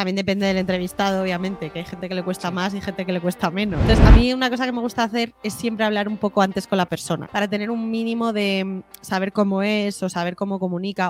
También depende del entrevistado, obviamente, que hay gente que le cuesta más y gente que le cuesta menos. Entonces, a mí una cosa que me gusta hacer es siempre hablar un poco antes con la persona, para tener un mínimo de mm, saber cómo es o saber cómo comunica.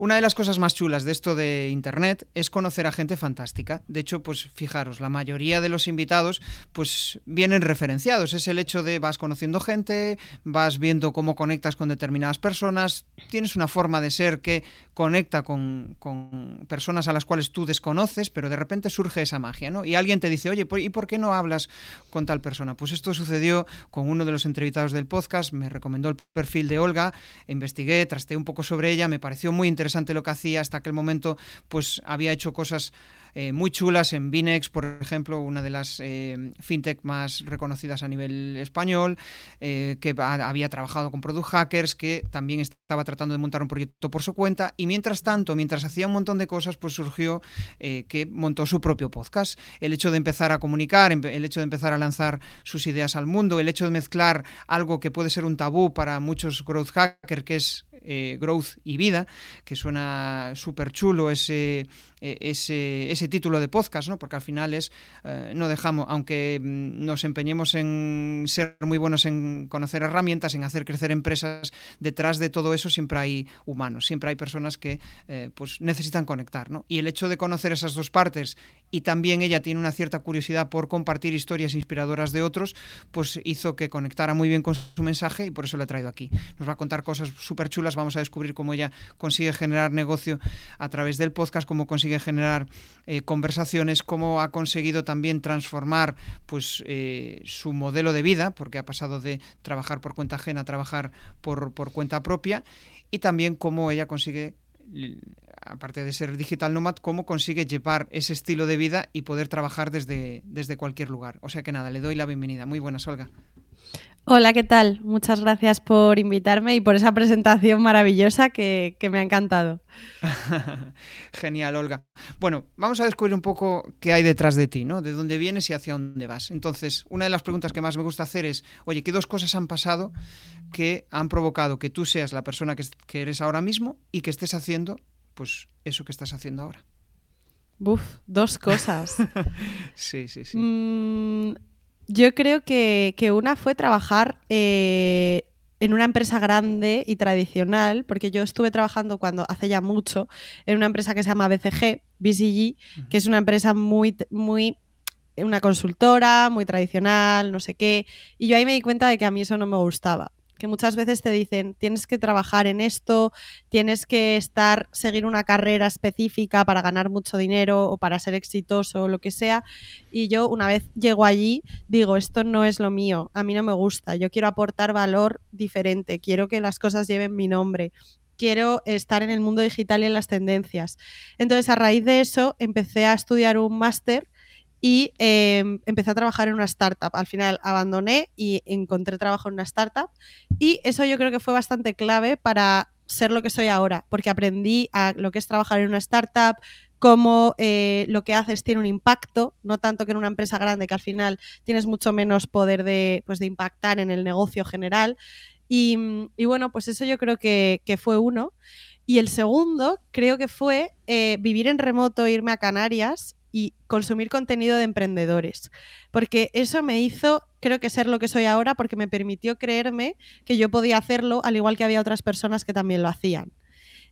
Una de las cosas más chulas de esto de Internet es conocer a gente fantástica. De hecho, pues fijaros, la mayoría de los invitados pues vienen referenciados. Es el hecho de vas conociendo gente, vas viendo cómo conectas con determinadas personas, tienes una forma de ser que conecta con, con personas a las cuales tú desconoces, pero de repente surge esa magia, ¿no? Y alguien te dice, oye, ¿y por qué no hablas con tal persona? Pues esto sucedió con uno de los entrevistados del podcast, me recomendó el perfil de Olga, investigué, trasteé un poco sobre ella, me pareció muy interesante interesante lo que hacía. Hasta aquel momento, pues había hecho cosas eh, muy chulas en Binex, por ejemplo, una de las eh, fintech más reconocidas a nivel español, eh, que había trabajado con Product Hackers, que también estaba tratando de montar un proyecto por su cuenta. Y mientras tanto, mientras hacía un montón de cosas, pues surgió que montó su propio podcast. El hecho de empezar a comunicar, el hecho de empezar a lanzar sus ideas al mundo, el hecho de mezclar algo que puede ser un tabú para muchos growth hackers, que es growth y vida, que suena súper chulo ese ese, ese, título de podcast, ¿no? porque al final es, eh, no dejamos, aunque mm, nos empeñemos en ser muy buenos en conocer herramientas, en hacer crecer empresas, detrás de todo eso siempre hay humanos, siempre hay personas que eh, pues necesitan conectar. ¿no? Y el hecho de conocer esas dos partes y también ella tiene una cierta curiosidad por compartir historias inspiradoras de otros, pues hizo que conectara muy bien con su mensaje y por eso la he traído aquí. Nos va a contar cosas súper chulas, vamos a descubrir cómo ella consigue generar negocio a través del podcast, cómo consigue generar eh, conversaciones, cómo ha conseguido también transformar pues, eh, su modelo de vida, porque ha pasado de trabajar por cuenta ajena a trabajar por, por cuenta propia, y también cómo ella consigue aparte de ser digital nomad, cómo consigue llevar ese estilo de vida y poder trabajar desde, desde cualquier lugar. O sea que nada, le doy la bienvenida. Muy buenas, Olga. Hola, ¿qué tal? Muchas gracias por invitarme y por esa presentación maravillosa que, me ha encantado. Genial, Olga. Bueno, vamos a descubrir un poco qué hay detrás de ti, ¿no? De dónde vienes y hacia dónde vas. Entonces, una de las preguntas que más me gusta hacer es, oye, ¿qué dos cosas han pasado que han provocado que tú seas la persona que, eres ahora mismo y que estés haciendo, pues, eso que estás haciendo ahora? Buf, dos cosas. sí, sí, sí. Mm, yo creo que, una fue trabajar eh, en una empresa grande y tradicional, porque yo estuve trabajando cuando hace ya mucho en una empresa que se llama BCG, BCG, que es una empresa muy, muy, una consultora, muy tradicional, no sé qué, y yo ahí me di cuenta de que a mí eso no me gustaba que muchas veces te dicen, tienes que trabajar en esto, tienes que estar, seguir una carrera específica para ganar mucho dinero o para ser exitoso o lo que sea. Y yo una vez llego allí, digo, esto no es lo mío, a mí no me gusta, yo quiero aportar valor diferente, quiero que las cosas lleven mi nombre, quiero estar en el mundo digital y en las tendencias. Entonces, a raíz de eso, empecé a estudiar un máster y em, empecé a trabajar en una startup. Al final abandoné y encontré trabajo en una startup y eso yo creo que fue bastante clave para ser lo que soy ahora, porque aprendí a lo que es trabajar en una startup, cómo eh, lo que haces tiene un impacto, no tanto que en una empresa grande que al final tienes mucho menos poder de, pues, de impactar en el negocio general. Y, bueno, pues eso yo creo que, que, fue uno. Y el segundo creo que fue eh, vivir en remoto, irme a Canarias y consumir contenido de emprendedores. Porque eso me hizo, creo que ser lo que soy ahora, porque me permitió creerme que yo podía hacerlo, al igual que había otras personas que también lo hacían.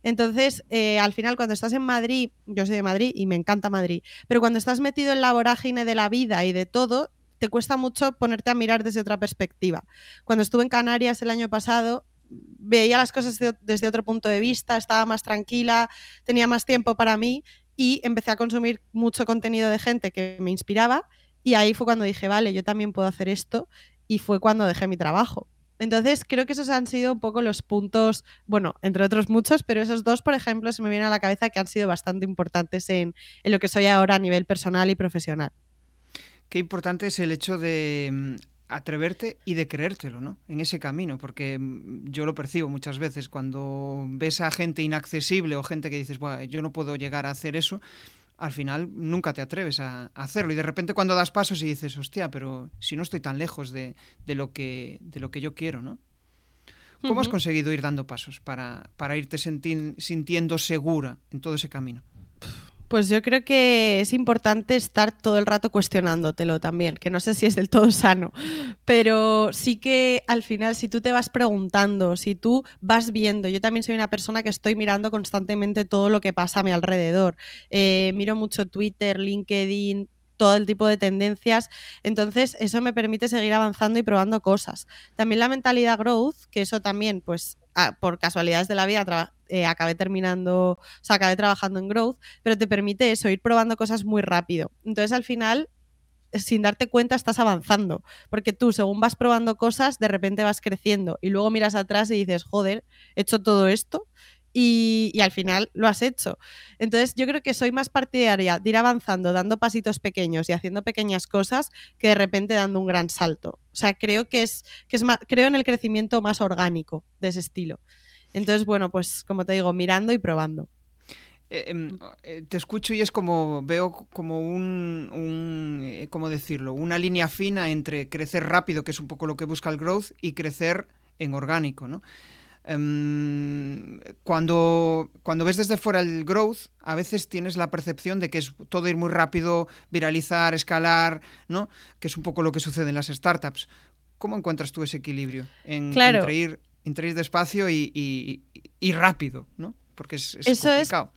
Entonces, eh, al final, cuando estás en Madrid, yo soy de Madrid y me encanta Madrid, pero cuando estás metido en la vorágine de la vida y de todo, te cuesta mucho ponerte a mirar desde otra perspectiva. Cuando estuve en Canarias el año pasado, veía las cosas desde otro punto de vista, estaba más tranquila, tenía más tiempo para mí y empecé a consumir mucho contenido de gente que me inspiraba y ahí fue cuando dije, vale, yo también puedo hacer esto y fue cuando dejé mi trabajo. Entonces, creo que esos han sido un poco los puntos, bueno, entre otros muchos, pero esos dos, por ejemplo, se me vienen a la cabeza que han sido bastante importantes en, lo que soy ahora a nivel personal y profesional. Qué importante es el hecho de mm, atreverte y de creértelo, ¿no? En ese camino, porque mm, yo lo percibo muchas veces cuando ves a gente inaccesible o gente que dices, bueno, yo no puedo llegar a hacer eso, al final nunca te atreves a, hacerlo. Y de repente cuando das pasos y dices, hostia, pero si no estoy tan lejos de, lo, que, de lo que yo quiero, ¿no? ¿Cómo has conseguido ir dando pasos para, para irte sintiendo segura en todo ese camino? Pues yo creo que es importante estar todo el rato cuestionándotelo también, que no sé si es del todo sano, pero sí que al final si tú te vas preguntando, si tú vas viendo, yo también soy una persona que estoy mirando constantemente todo lo que pasa a mi alrededor, eh, miro mucho Twitter, LinkedIn, todo el tipo de tendencias. Entonces, eso me permite seguir avanzando y probando cosas. También la mentalidad growth, que eso también, pues, por casualidades de la vida, eh, acabé terminando, o sea, acabé trabajando en growth, pero te permite eso, ir probando cosas muy rápido. Entonces, al final, sin darte cuenta estás avanzando, porque tú según vas probando cosas, de repente vas creciendo y luego miras atrás y dices, joder, he hecho todo esto y, al final lo has hecho. Entonces yo creo que soy más partidaria de ir avanzando, dando pasitos pequeños y haciendo pequeñas cosas que de repente dando un gran salto. O sea, creo que es, que es más, creo en el crecimiento más orgánico de ese estilo. Entonces, bueno, pues como te digo, mirando y probando. Eh, em, mm. eh, te escucho y es como veo como un, un eh, ¿cómo decirlo? Una línea fina entre crecer rápido, que es un poco lo que busca el growth, y crecer en orgánico, ¿no? Em, cuando, cuando ves desde fuera el growth, a veces tienes la percepción de que es todo ir muy rápido, viralizar, escalar, ¿no? Que es un poco lo que sucede en las startups. ¿Cómo encuentras tú ese equilibrio entre, ir, despacio y, rápido, ¿no? Porque es, Eso complicado.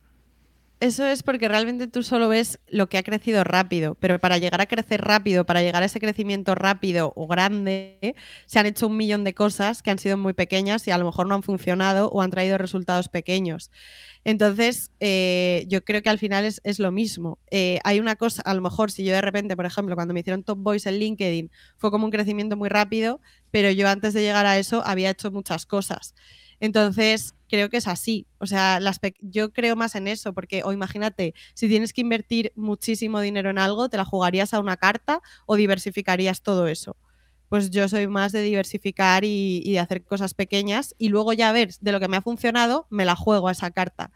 Eso es porque realmente tú solo ves lo que ha crecido rápido, pero para llegar a crecer rápido, para llegar a ese crecimiento rápido o grande, se han hecho un millón de cosas que han sido muy pequeñas y a lo mejor no han funcionado o han traído resultados pequeños. Entonces, eh, yo creo que al final es, lo mismo. Eh, hay una cosa, a lo mejor si yo de repente, por ejemplo, cuando me hicieron Top Boys en LinkedIn, fue como un crecimiento muy rápido, pero yo antes de llegar a eso había hecho muchas cosas. Entonces, creo que es así. O sea, yo creo más en eso, porque o imagínate, si tienes que invertir muchísimo dinero en algo, ¿te la jugarías a una carta o diversificarías todo eso? Pues yo soy más de diversificar y, y de hacer cosas pequeñas y luego ya ver de lo que me ha funcionado, me la juego a esa carta.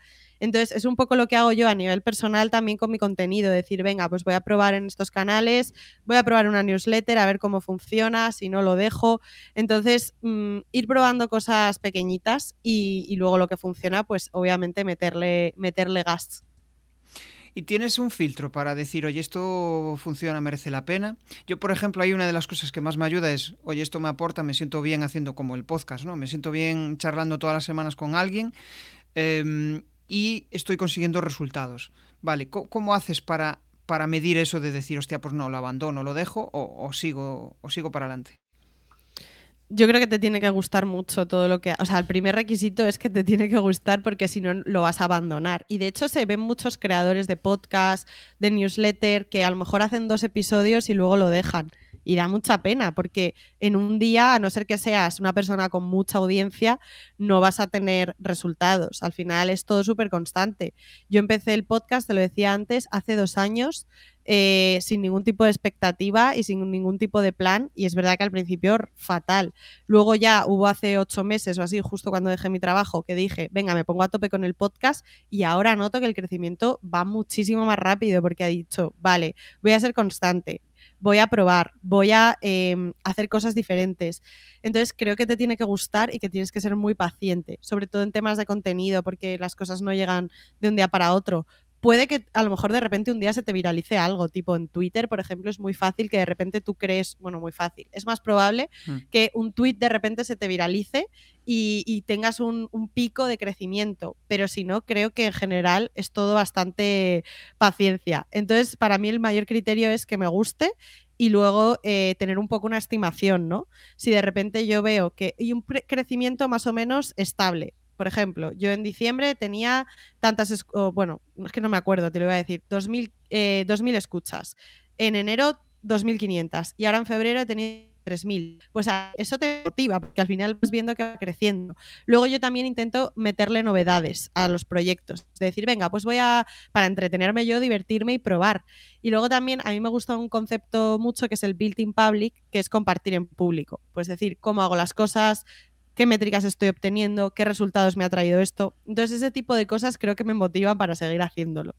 Entonces, es un poco lo que hago yo a nivel personal también con mi contenido, decir, venga, pues voy a probar en estos canales, voy a probar una newsletter, a ver cómo funciona, si no lo dejo. Entonces, mm, ir probando cosas pequeñitas y, luego lo que funciona, pues obviamente meterle, meterle gas. Y tienes un filtro para decir, oye, esto funciona, merece la pena. Yo, por ejemplo, hay una de las cosas que más me ayuda es, oye, esto me aporta, me siento bien haciendo como el podcast, ¿no? Me siento bien charlando todas las semanas con alguien. Em, y estoy consiguiendo resultados. Vale, ¿cómo, haces para, para medir eso de decir, hostia, pues no, lo abandono, lo dejo o, sigo, o sigo para adelante? Yo creo que te tiene que gustar mucho todo lo que... O sea, el primer requisito es que te tiene que gustar porque si no lo vas a abandonar. Y de hecho se ven muchos creadores de podcast, de newsletter, que a lo mejor hacen dos episodios y luego lo dejan y da mucha pena porque en un día, a no ser que seas una persona con mucha audiencia, no vas a tener resultados. Al final es todo súper constante. Yo empecé el podcast, te lo decía antes, hace dos años. Eh, sin ningún tipo de expectativa y sin ningún tipo de plan. Y es verdad que al principio fatal. Luego ya hubo hace ocho meses o así, justo cuando dejé mi trabajo, que dije, venga, me pongo a tope con el podcast y ahora noto que el crecimiento va muchísimo más rápido porque ha dicho, vale, voy a ser constante, voy a probar, voy a em, hacer cosas diferentes. Entonces creo que te tiene que gustar y que tienes que ser muy paciente, sobre todo en temas de contenido, porque las cosas no llegan de un día para otro puede que a lo mejor de repente un día se te viralice algo, tipo en Twitter, por ejemplo, es muy fácil que de repente tú crees, bueno, muy fácil, es más probable mm. que un tweet de repente se te viralice y, tengas un, pico de crecimiento, pero si no, creo que en general es todo bastante paciencia. Entonces, para mí el mayor criterio es que me guste y luego eh, tener un poco una estimación, ¿no? Si de repente yo veo que hay un crecimiento más o menos estable, por ejemplo, yo en diciembre tenía tantas, bueno, es que no me acuerdo, te lo voy a decir, 2.000, eh, escuchas. En enero, 2.500. Y ahora en febrero he tenido 3.000. Pues eso te motiva, porque al final vas viendo que va creciendo. Luego yo también intento meterle novedades a los proyectos. Es decir, venga, pues voy a, para entretenerme yo, divertirme y probar. Y luego también a mí me gusta un concepto mucho que es el built in public, que es compartir en público. Pues decir, cómo hago las cosas, qué métricas estoy obteniendo, qué resultados me ha traído esto. Entonces ese tipo de cosas creo que me motivan para seguir haciéndolo.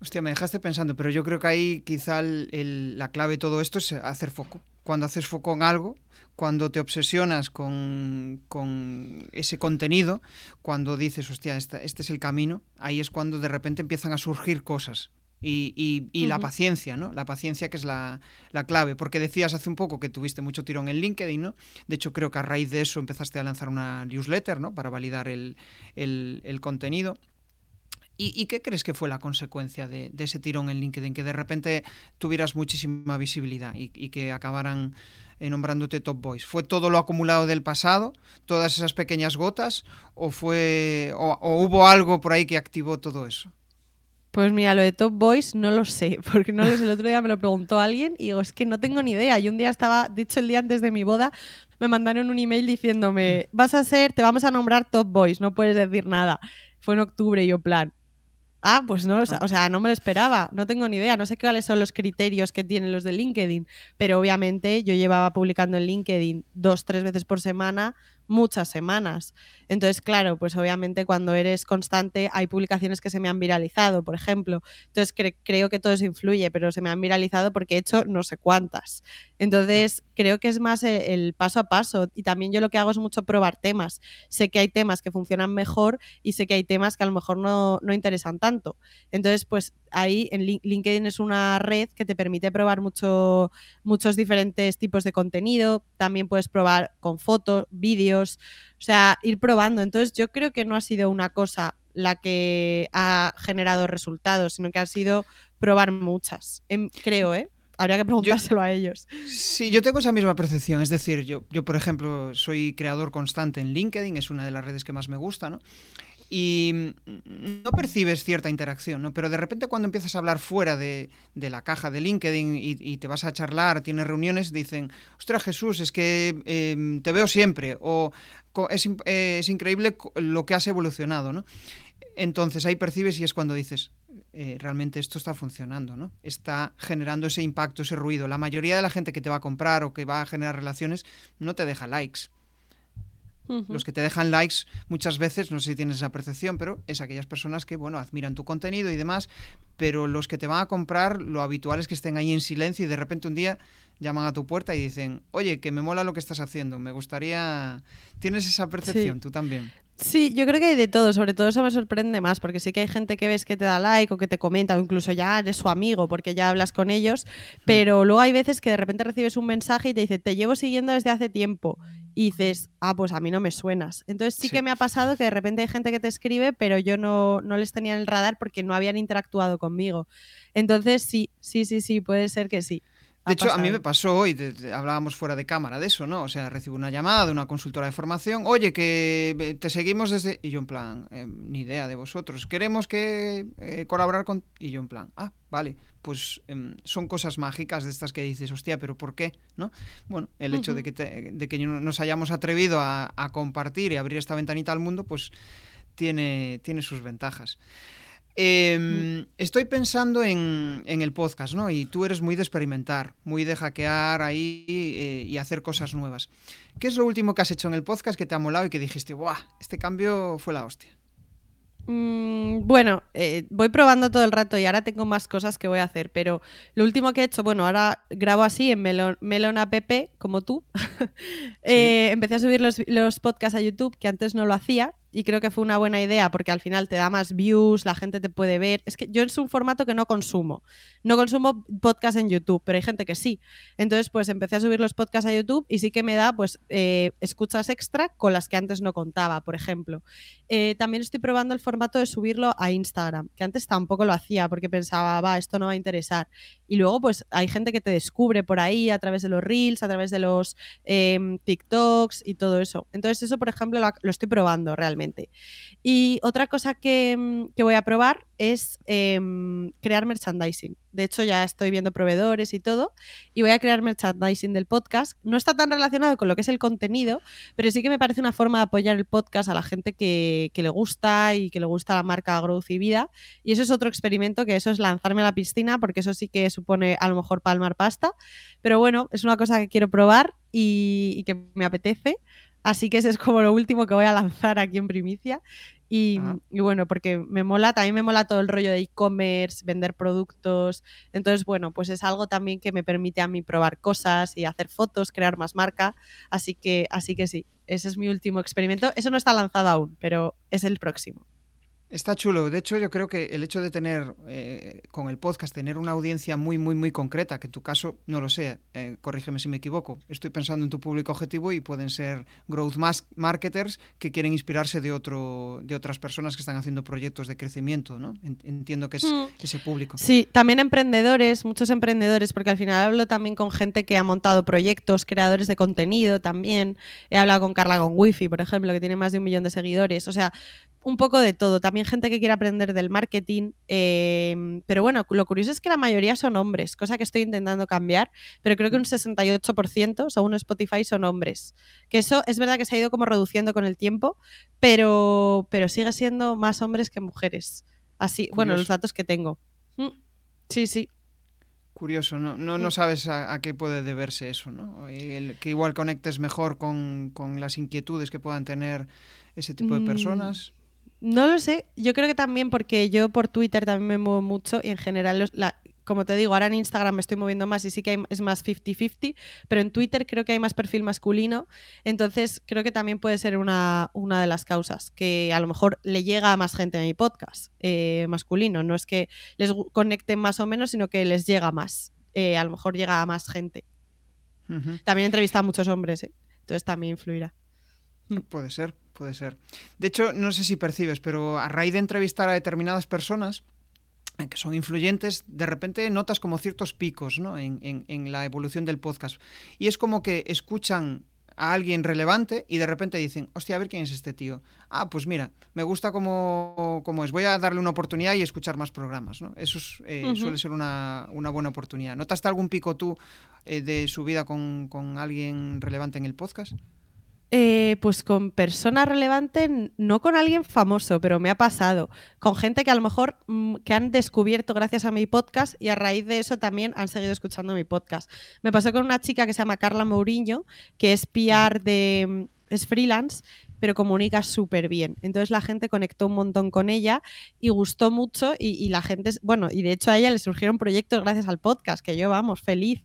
Hostia, me dejaste pensando, pero yo creo que ahí quizá la clave de todo esto es hacer foco. Cuando haces foco en algo, cuando te obsesionas con, ese contenido, cuando dices, hostia, este, es el camino, ahí es cuando de repente empiezan a surgir cosas. Y, la paciencia, ¿no? La paciencia que es la, clave. Porque decías hace un poco que tuviste mucho tirón en LinkedIn, ¿no? De hecho, creo que a raíz de eso empezaste a lanzar una newsletter, ¿no? Para validar el, el contenido. ¿Y, qué crees que fue la consecuencia de, ese tirón en LinkedIn? Que de repente tuvieras muchísima visibilidad y, que acabaran eh, nombrándote Top Boys. ¿Fue todo lo acumulado del pasado, todas esas pequeñas gotas, o, fue, o, hubo algo por ahí que activó todo eso? Pues mira, lo de Top Boys no lo sé, porque no lo sé. El otro día me lo preguntó alguien y digo, es que no tengo ni idea. Y un día estaba, dicho el día antes de mi boda, me mandaron un email diciéndome, vas a ser, te vamos a nombrar Top Boys, no puedes decir nada. Fue en octubre y yo plan, Ah, pues no, ah. o sea, no me lo esperaba, no tengo ni idea, no sé cuáles son los criterios que tienen los de LinkedIn, pero obviamente yo llevaba publicando en LinkedIn dos, tres veces por semana muchas semanas. Entonces, claro, pues obviamente cuando eres constante hay publicaciones que se me han viralizado, por ejemplo. Entonces, creo que todo eso influye, pero se me han viralizado porque he hecho no sé cuántas. Entonces, creo que es más e, el, paso a paso. Y también yo lo que hago es mucho probar temas. Sé que hay temas que funcionan mejor y sé que hay temas que a lo mejor no, no interesan tanto. Entonces, pues ahí en LinkedIn es una red que te permite probar mucho, muchos diferentes tipos de contenido. También puedes probar con fotos, vídeos, o sea, ir probando. Entonces yo creo que no ha sido una cosa la que ha generado resultados, sino que ha sido probar muchas. Em, creo, ¿eh? Habría que preguntárselo a ellos. Sí, yo tengo esa misma percepción. Es decir, yo, yo, por ejemplo, soy creador constante en LinkedIn, es una de las redes que más me gusta, ¿no? Y no percibes cierta interacción, ¿no? Pero de repente cuando empiezas a hablar fuera de, la caja de LinkedIn y, te vas a charlar, tienes reuniones, dicen, ostras Jesús, es que em, te veo siempre, o es, es, increíble lo que has evolucionado, ¿no? Entonces ahí percibes y es cuando dices, eh, realmente esto está funcionando, ¿no? Está generando ese impacto, ese ruido. La mayoría de la gente que te va a comprar o que va a generar relaciones no te deja likes los que te dejan likes muchas veces, no sé si tienes esa percepción, pero es aquellas personas que, bueno, admiran tu contenido y demás, pero los que te van a comprar, lo habitual es que estén ahí en silencio y de repente un día llaman a tu puerta y dicen, oye, que me mola lo que estás haciendo, me gustaría... ¿Tienes esa percepción tú también? Sí, yo creo que hay de todo, sobre todo eso me sorprende más, porque sí que hay gente que ves que te da like o que te comenta, o incluso ya eres su amigo porque ya hablas con ellos, mm. pero luego hay veces que de repente recibes un mensaje y te dice, te llevo siguiendo desde hace tiempo, y dices, ah, pues a mí no me suenas. Entonces sí, que me ha pasado que de repente hay gente que te escribe, pero yo no, no les tenía en el radar porque no habían interactuado conmigo. Entonces sí, sí, sí, sí, puede ser que sí. De hecho, a mí me pasó hoy, hablábamos fuera de cámara de eso, ¿no? O sea, recibo una llamada de una consultora de formación, oye, que te seguimos desde... Y yo en plan, eh, ni idea de vosotros, queremos que eh, colaborar con... Y yo en plan, ah, vale, pues em, son cosas mágicas de estas que dices, hostia, pero ¿por qué? ¿No? Bueno, el hecho de, que de que nos hayamos atrevido a, a, compartir y abrir esta ventanita al mundo, pues tiene, tiene sus ventajas. Em, estoy pensando en, el podcast, ¿no? Y tú eres muy de experimentar, muy de hackear ahí eh, y hacer cosas nuevas. ¿Qué es lo último que has hecho en el podcast que te ha molado y que dijiste, ¡buah! Este cambio fue la hostia. Mm, bueno, eh, voy probando todo el rato y ahora tengo más cosas que voy a hacer, pero lo último que he hecho, bueno, ahora grabo así en Melon, Melon App, como tú. Eh, empecé a subir los, los podcasts a YouTube, que antes no lo hacía, y creo que fue una buena idea porque al final te da más views, la gente te puede ver. Es que yo es un formato que no consumo. No consumo podcast en YouTube, pero hay gente que sí. Entonces, pues empecé a subir los podcasts a YouTube y sí que me da, pues, eh, escuchas extra con las que antes no contaba, por ejemplo. Eh, también estoy probando el formato de subirlo a Instagram, que antes tampoco lo hacía porque pensaba, va, esto no va a interesar. Y luego, pues, hay gente que te descubre por ahí a través de los Reels, a través de los em, TikToks y todo eso. Entonces, eso, por ejemplo, lo estoy probando realmente. Y otra cosa que, mm, que voy a probar es em, crear merchandising. De hecho, ya estoy viendo proveedores y todo, y voy a crear merchandising del podcast. No está tan relacionado con lo que es el contenido, pero sí que me parece una forma de apoyar el podcast a la gente que, le gusta y que le gusta la marca Growth y Vida. Y eso es otro experimento, que eso es lanzarme a la piscina, porque eso sí que supone a lo mejor palmar pasta. Pero bueno, es una cosa que quiero probar y, y que me apetece. Así que ese es como lo último que voy a lanzar aquí en primicia. Y, y, bueno, porque me mola, también me mola todo el rollo de e-commerce, vender productos. Entonces, bueno, pues es algo también que me permite a mí probar cosas y hacer fotos, crear más marca. Así que, así que sí, ese es mi último experimento. Eso no está lanzado aún, pero es el próximo. Está chulo. De hecho, yo creo que el hecho de tener eh, con el podcast, tener una audiencia muy, muy, muy concreta, que en tu caso, no lo sé, eh, corrígeme si me equivoco, estoy pensando en tu público objetivo y pueden ser growth marketers que quieren inspirarse de, otro, de otras personas que están haciendo proyectos de crecimiento, ¿no? Entiendo que es mm. ese público. Sí, también emprendedores, muchos emprendedores, porque al final hablo también con gente que ha montado proyectos, creadores de contenido también. He hablado con Carla con Wifi, por ejemplo, que tiene más de un millón de seguidores. O sea, un poco de todo. También gente que quiere aprender del marketing. Em, pero bueno, lo curioso es que la mayoría son hombres, cosa que estoy intentando cambiar. Pero creo que un 68%, según Spotify, son hombres. Que eso es verdad que se ha ido como reduciendo con el tiempo, pero, pero sigue siendo más hombres que mujeres. Así, bueno, los datos que tengo. Mm, sí, sí. Curioso, no, no, no sabes a, qué puede deberse eso, ¿no? que igual conectes mejor con, con las inquietudes que puedan tener ese tipo de mm, personas. No lo sé, yo creo que también porque yo por Twitter también me muevo mucho y en general, como te digo, ahora en Instagram me estoy moviendo más y sí que es más 50-50, pero en Twitter creo que hay más perfil masculino, entonces creo que también puede ser una, una de las causas, que a lo mejor le llega a más gente a mi podcast eh, masculino, no es que les conecten más o menos, sino que les llega más, eh, a lo mejor llega a más gente. También he entrevistado a muchos hombres, ¿eh? entonces también influirá. Puede ser puede ser. De hecho, no sé si percibes, pero a raíz de entrevistar a determinadas personas eh, que son influyentes, de repente notas como ciertos picos ¿no? en, la evolución del podcast. Y es como que escuchan a alguien relevante y de repente dicen, hostia, a ver quién es este tío. Ah, pues mira, me gusta como, es, voy a darle una oportunidad y escuchar más programas. ¿no? Eso eh, suele ser una, buena oportunidad. ¿Notaste algún pico tú eh, de su vida con, con alguien relevante en el podcast? Eh, pues con persona relevante, no con alguien famoso, pero me ha pasado. Con gente que a lo mejor mm, que han descubierto gracias a mi podcast y a raíz de eso también han seguido escuchando mi podcast. Me pasó con una chica que se llama Carla Mourinho, que es PR de mm, es freelance pero comunica súper bien. Entonces la gente conectó un montón con ella y gustó mucho y, la gente, bueno, y de hecho a ella le surgieron proyectos gracias al podcast, que yo, vamos, feliz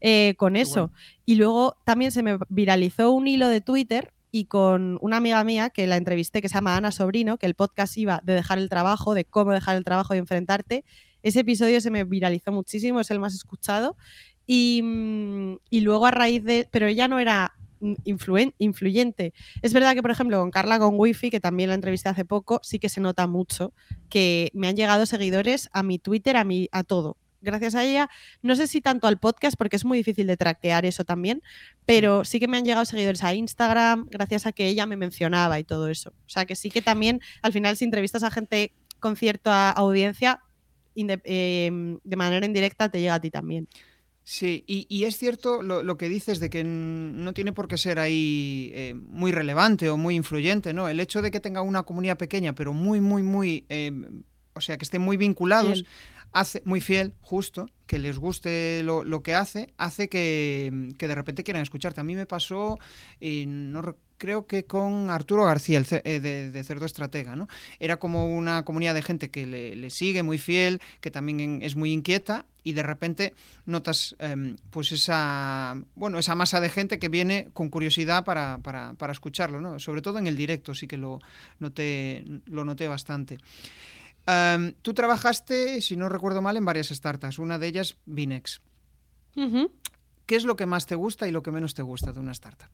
eh, con eso. Y luego también se me viralizó un hilo de Twitter y con una amiga mía que la entrevisté que se llama Ana Sobrino, que el podcast iba de dejar el trabajo, de cómo dejar el trabajo y enfrentarte. Ese episodio se me viralizó muchísimo, es el más escuchado. Y, mm, y luego a raíz de, pero ella no era influyente. Es verdad que, por ejemplo, con Carla con Wifi, que también la entrevisté hace poco, sí que se nota mucho que me han llegado seguidores a mi Twitter, a, mi, a todo. Gracias a ella, no sé si tanto al podcast, porque es muy difícil de traquear eso también, pero sí que me han llegado seguidores a Instagram, gracias a que ella me mencionaba y todo eso. O sea que sí que también, al final, si entrevistas a gente con cierta audiencia, em, de manera indirecta te llega a ti también. Sí, y, es cierto lo, que dices de que no tiene por qué ser ahí eh, muy relevante o muy influyente, ¿no? El hecho de que tenga una comunidad pequeña, pero muy, muy, muy, eh, o sea, que estén muy vinculados, hace muy fiel, justo, que les guste lo, que hace, hace que, que, de repente quieran escucharte. A mí me pasó, y no creo que con Arturo García, el eh, de, Cerdo Estratega, ¿no? Era como una comunidad de gente que le, sigue, muy fiel, que también es muy inquieta y de repente notas em, pues esa, bueno, esa masa de gente que viene con curiosidad para, para, escucharlo, ¿no? Sobre todo en el directo sí que lo noté, lo noté bastante. Tú trabajaste, si no recuerdo mal, en varias startups, una de ellas Binex. ¿Qué es lo que más te gusta y lo que menos te gusta de una startup?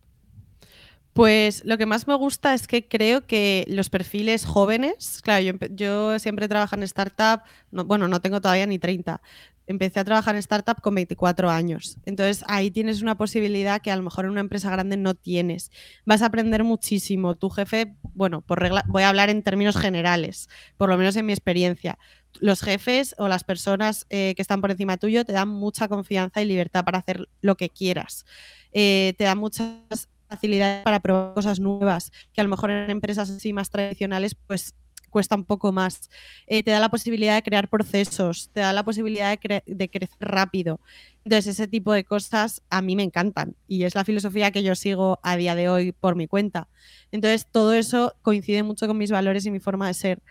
Pues lo que más me gusta es que creo que los perfiles jóvenes, claro, yo, yo siempre trabajo en startup, bueno, no tengo todavía ni 30, empecé a trabajar en startup con 24 años. Entonces ahí tienes una posibilidad que a lo mejor en una empresa grande no tienes. Vas a aprender muchísimo. Tu jefe, bueno, por regla, voy a hablar en términos generales, por lo menos en mi experiencia. Los jefes o las personas eh, que están por encima tuyo te dan mucha confianza y libertad para hacer lo que quieras. Eh, te dan muchas facilidades para probar cosas nuevas que a lo mejor en empresas así más tradicionales pues cuesta un poco más. Eh, te da la posibilidad de crear procesos, te da la posibilidad de, de, crecer rápido. Entonces, ese tipo de cosas a mí me encantan y es la filosofía que yo sigo a día de hoy por mi cuenta. Entonces, todo eso coincide mucho con mis valores y mi forma de ser.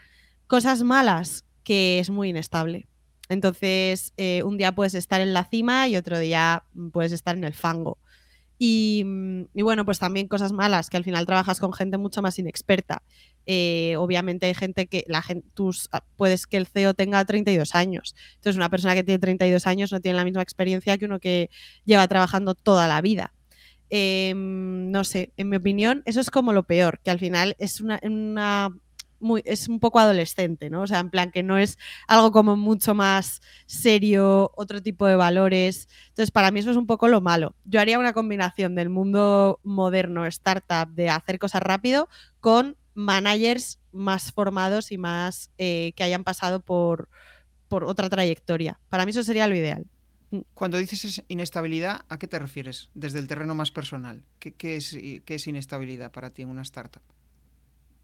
Cosas malas, que es muy inestable. Entonces, eh, un día puedes estar en la cima y otro día puedes estar en el fango. Y, y, bueno, pues también cosas malas, que al final trabajas con gente mucho más inexperta eh, obviamente hay gente que la gente, tus, ah, puedes que el CEO tenga 32 años. Entonces, una persona que tiene 32 años no tiene la misma experiencia que uno que lleva trabajando toda la vida. Em, no sé, en mi opinión, eso es como lo peor, que al final es una, muy, es un poco adolescente, ¿no? O sea, en plan que no es algo como mucho más serio, otro tipo de valores. Entonces, para mí eso es un poco lo malo. Yo haría una combinación del mundo moderno, startup, de hacer cosas rápido, con managers más formados y más eh, que hayan pasado por, por otra trayectoria. Para mí eso sería lo ideal. Mm. Cuando dices inestabilidad, ¿a qué te refieres? Desde el terreno más personal. ¿Qué, es, qué es inestabilidad para ti en una startup?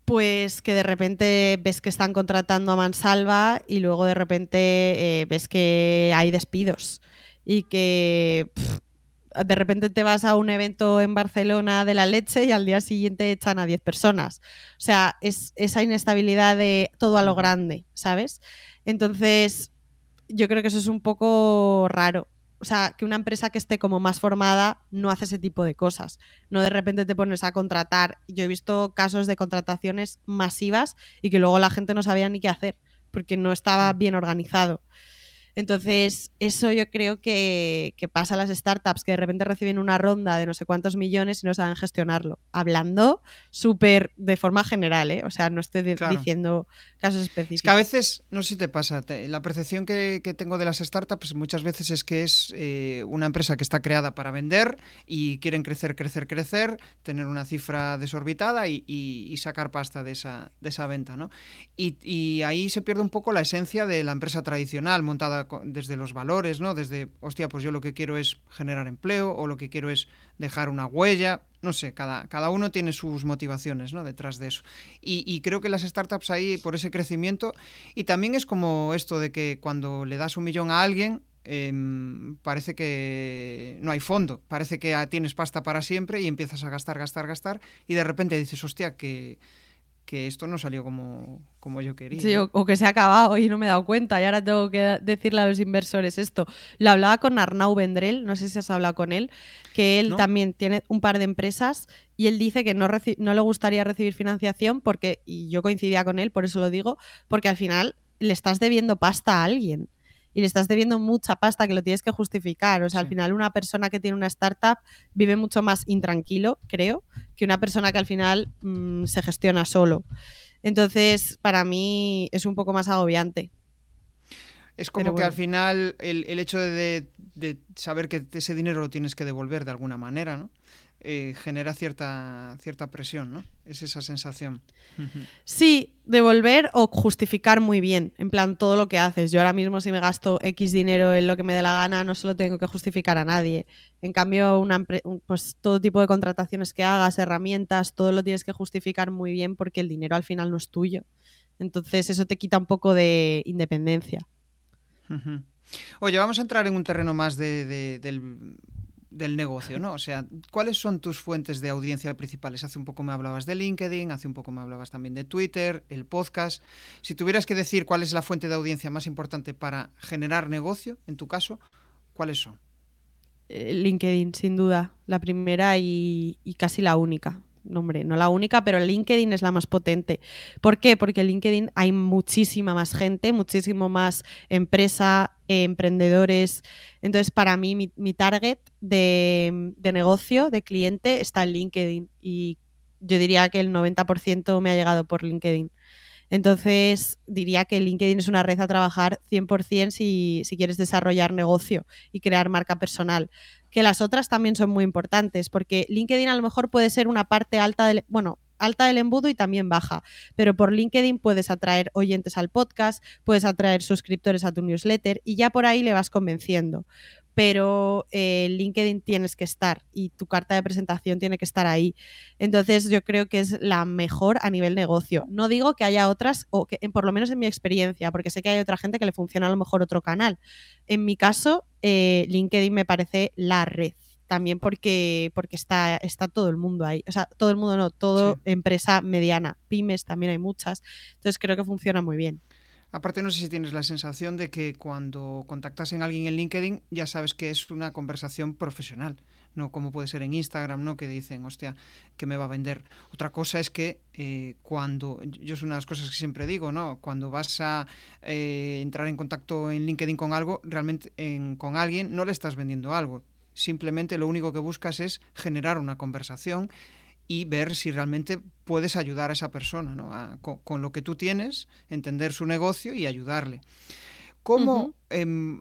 Pues que de repente ves que están contratando a mansalva y luego de repente eh, ves que hay despidos y que de repente te vas a un evento en Barcelona de la leche y al día siguiente echan a 10 personas. O sea, es esa inestabilidad de todo a lo grande, ¿sabes? Entonces, yo creo que eso es un poco raro. O sea, que una empresa que esté como más formada no hace ese tipo de cosas. No de repente te pones a contratar. Yo he visto casos de contrataciones masivas y que luego la gente no sabía ni qué hacer porque no estaba bien organizado. Entonces, eso yo creo que, pasa a las startups que de repente reciben una ronda de no sé cuántos millones y no saben gestionarlo. Hablando súper de forma general, ¿eh? O sea, no estoy diciendo casos específicos. Es que a veces, no sé si te pasa, la percepción que, tengo de las startups muchas veces es que es eh, una empresa que está creada para vender y quieren crecer, crecer, crecer, tener una cifra desorbitada y, sacar pasta de esa, de esa venta, ¿no? Y, y ahí se pierde un poco la esencia de la empresa tradicional montada desde los valores, ¿no? Desde, hostia, pues yo lo que quiero es generar empleo o lo que quiero es dejar una huella, no sé, cada, cada uno tiene sus motivaciones, ¿no? Detrás de eso. Y, creo que las startups ahí, por ese crecimiento, y también es como esto de que cuando le das un millón a alguien, em, parece que no hay fondo, parece que tienes pasta para siempre y empiezas a gastar, gastar, gastar, y de repente dices, hostia, que que esto no salió como, como yo quería. Sí, o, que se ha acabado y no me he dado cuenta y ahora tengo que decirle a los inversores esto. Lo hablaba con Arnau Vendrell, no sé si has hablado con él, que él también tiene un par de empresas y él dice que no, no le gustaría recibir financiación porque, y yo coincidía con él, por eso lo digo, porque al final le estás debiendo pasta a alguien y le estás debiendo mucha pasta que lo tienes que justificar. O sea, al final una persona que tiene una startup vive mucho más intranquilo, creo, que una persona que al final mm, se gestiona solo. Entonces, para mí es un poco más agobiante. Es como que al final el, hecho de, saber que ese dinero lo tienes que devolver de alguna manera, ¿no? Eh, genera cierta, cierta presión, ¿no? Es esa sensación. Sí, devolver o justificar muy bien, en plan todo lo que haces. Yo ahora mismo si me gasto X dinero en lo que me dé la gana, no solo tengo que justificar a nadie. En cambio, una, pues todo tipo de contrataciones que hagas, herramientas, todo lo tienes que justificar muy bien porque el dinero al final no es tuyo. Entonces eso te quita un poco de independencia. Oye, vamos a entrar en un terreno más de, del del negocio, ¿no? O sea, ¿cuáles son tus fuentes de audiencia principales? Hace un poco me hablabas de LinkedIn, hace un poco me hablabas también de Twitter, el podcast. Si tuvieras que decir cuál es la fuente de audiencia más importante para generar negocio, en tu caso, ¿cuáles son? Eh, LinkedIn, sin duda, la primera y, casi la única no, hombre, no la única, pero LinkedIn es la más potente. ¿Por qué? Porque en LinkedIn hay muchísima más gente, muchísimo más empresa, emprendedores. Entonces, para mí, mi, target de, negocio, de cliente, está en LinkedIn y yo diría que el 90% me ha llegado por LinkedIn. Entonces, diría que LinkedIn es una red a trabajar 100% si, si quieres desarrollar negocio y crear marca personal. Que las otras también son muy importantes, porque LinkedIn a lo mejor puede ser una parte alta del, bueno, alta del embudo y también baja. Pero por LinkedIn puedes atraer oyentes al podcast, puedes atraer suscriptores a tu newsletter y ya por ahí le vas convenciendo pero eh, LinkedIn tienes que estar y tu carta de presentación tiene que estar ahí. Entonces yo creo que es la mejor a nivel negocio. No digo que haya otras, o que por lo menos en mi experiencia, porque sé que hay otra gente que le funciona a lo mejor otro canal. En mi caso, eh, LinkedIn me parece la red. También porque, porque está, está todo el mundo ahí. O sea, todo el mundo no, todo empresa mediana. Pymes también hay muchas. Entonces creo que funciona muy bien. Aparte, no sé si tienes la sensación de que cuando contactas en alguien en LinkedIn ya sabes que es una conversación profesional, no como puede ser en Instagram, ¿no? Que dicen, hostia, que me va a vender. Otra cosa es que eh, cuando, yo es una de las cosas que siempre digo, ¿no? Cuando vas a eh, entrar en contacto en LinkedIn con algo, realmente con alguien no le estás vendiendo algo. Simplemente lo único que buscas es generar una conversación y ver si realmente puedes ayudar a esa persona, ¿no? con, lo que tú tienes, entender su negocio y ayudarle. ¿Cómo, em,